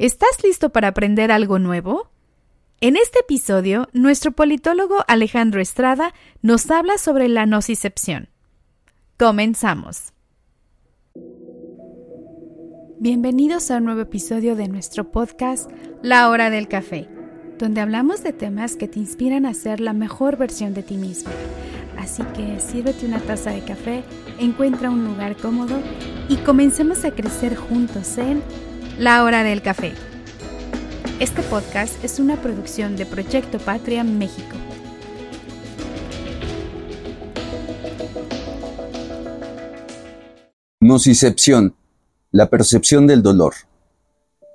¿Estás listo para aprender algo nuevo? En este episodio, nuestro politólogo Alejandro Estrada nos habla sobre la nocicepción. Comenzamos. Bienvenidos a un nuevo episodio de nuestro podcast La Hora del Café, donde hablamos de temas que te inspiran a ser la mejor versión de ti mismo. Así que sírvete una taza de café, encuentra un lugar cómodo y comencemos a crecer juntos en la hora del café. Este podcast es una producción de Proyecto Patria México. Nocicepción, la percepción del dolor.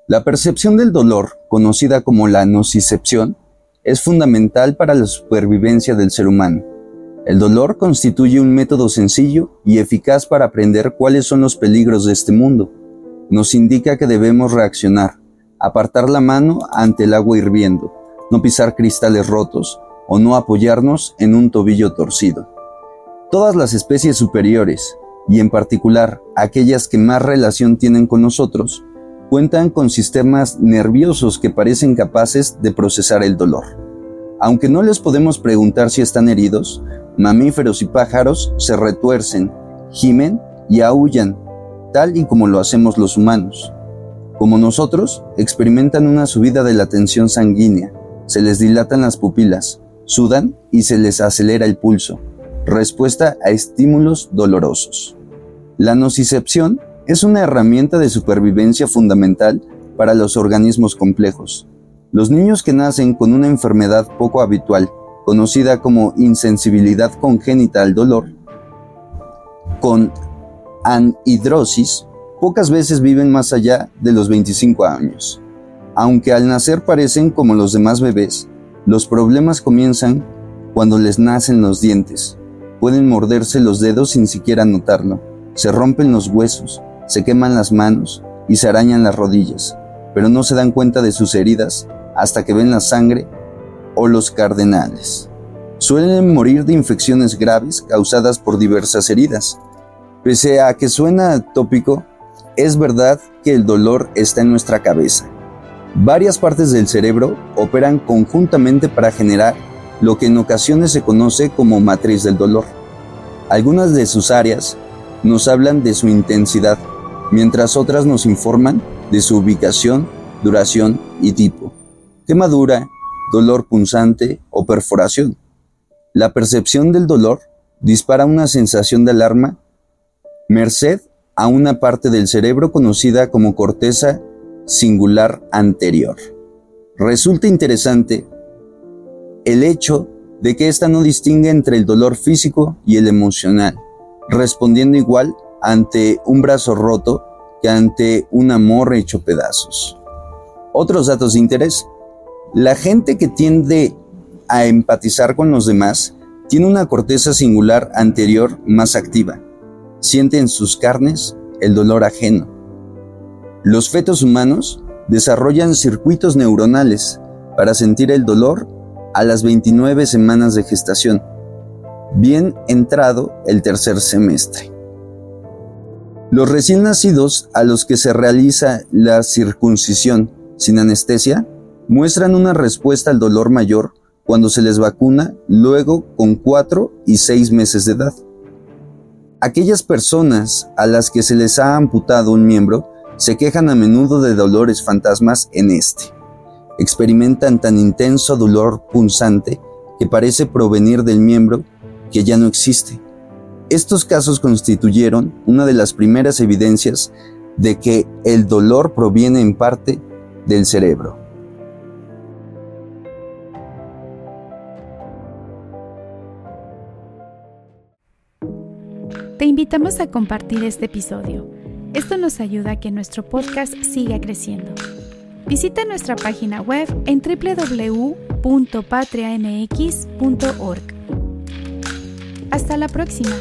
La percepción del dolor, conocida como la nocicepción, es fundamental para la supervivencia del ser humano. El dolor constituye un método sencillo y eficaz para aprender cuáles son los peligros de este mundo nos indica que debemos reaccionar, apartar la mano ante el agua hirviendo, no pisar cristales rotos o no apoyarnos en un tobillo torcido. Todas las especies superiores, y en particular aquellas que más relación tienen con nosotros, cuentan con sistemas nerviosos que parecen capaces de procesar el dolor. Aunque no les podemos preguntar si están heridos, mamíferos y pájaros se retuercen, gimen y aullan tal y como lo hacemos los humanos. Como nosotros, experimentan una subida de la tensión sanguínea, se les dilatan las pupilas, sudan y se les acelera el pulso, respuesta a estímulos dolorosos. La nocicepción es una herramienta de supervivencia fundamental para los organismos complejos. Los niños que nacen con una enfermedad poco habitual, conocida como insensibilidad congénita al dolor, con anhidrosis pocas veces viven más allá de los 25 años. Aunque al nacer parecen como los demás bebés, los problemas comienzan cuando les nacen los dientes. Pueden morderse los dedos sin siquiera notarlo, se rompen los huesos, se queman las manos y se arañan las rodillas, pero no se dan cuenta de sus heridas hasta que ven la sangre o los cardenales. Suelen morir de infecciones graves causadas por diversas heridas, Pese a que suena tópico, es verdad que el dolor está en nuestra cabeza. Varias partes del cerebro operan conjuntamente para generar lo que en ocasiones se conoce como matriz del dolor. Algunas de sus áreas nos hablan de su intensidad, mientras otras nos informan de su ubicación, duración y tipo. Quemadura, dolor punzante o perforación. La percepción del dolor dispara una sensación de alarma merced a una parte del cerebro conocida como corteza singular anterior. Resulta interesante el hecho de que ésta no distingue entre el dolor físico y el emocional, respondiendo igual ante un brazo roto que ante un amor hecho pedazos. Otros datos de interés. La gente que tiende a empatizar con los demás tiene una corteza singular anterior más activa, siente en sus carnes el dolor ajeno. Los fetos humanos desarrollan circuitos neuronales para sentir el dolor a las 29 semanas de gestación, bien entrado el tercer semestre. Los recién nacidos a los que se realiza la circuncisión sin anestesia muestran una respuesta al dolor mayor cuando se les vacuna luego con 4 y 6 meses de edad. Aquellas personas a las que se les ha amputado un miembro se quejan a menudo de dolores fantasmas en este. Experimentan tan intenso dolor punzante que parece provenir del miembro que ya no existe. Estos casos constituyeron una de las primeras evidencias de que el dolor proviene en parte del cerebro. Te invitamos a compartir este episodio. Esto nos ayuda a que nuestro podcast siga creciendo. Visita nuestra página web en www.patriamx.org. Hasta la próxima.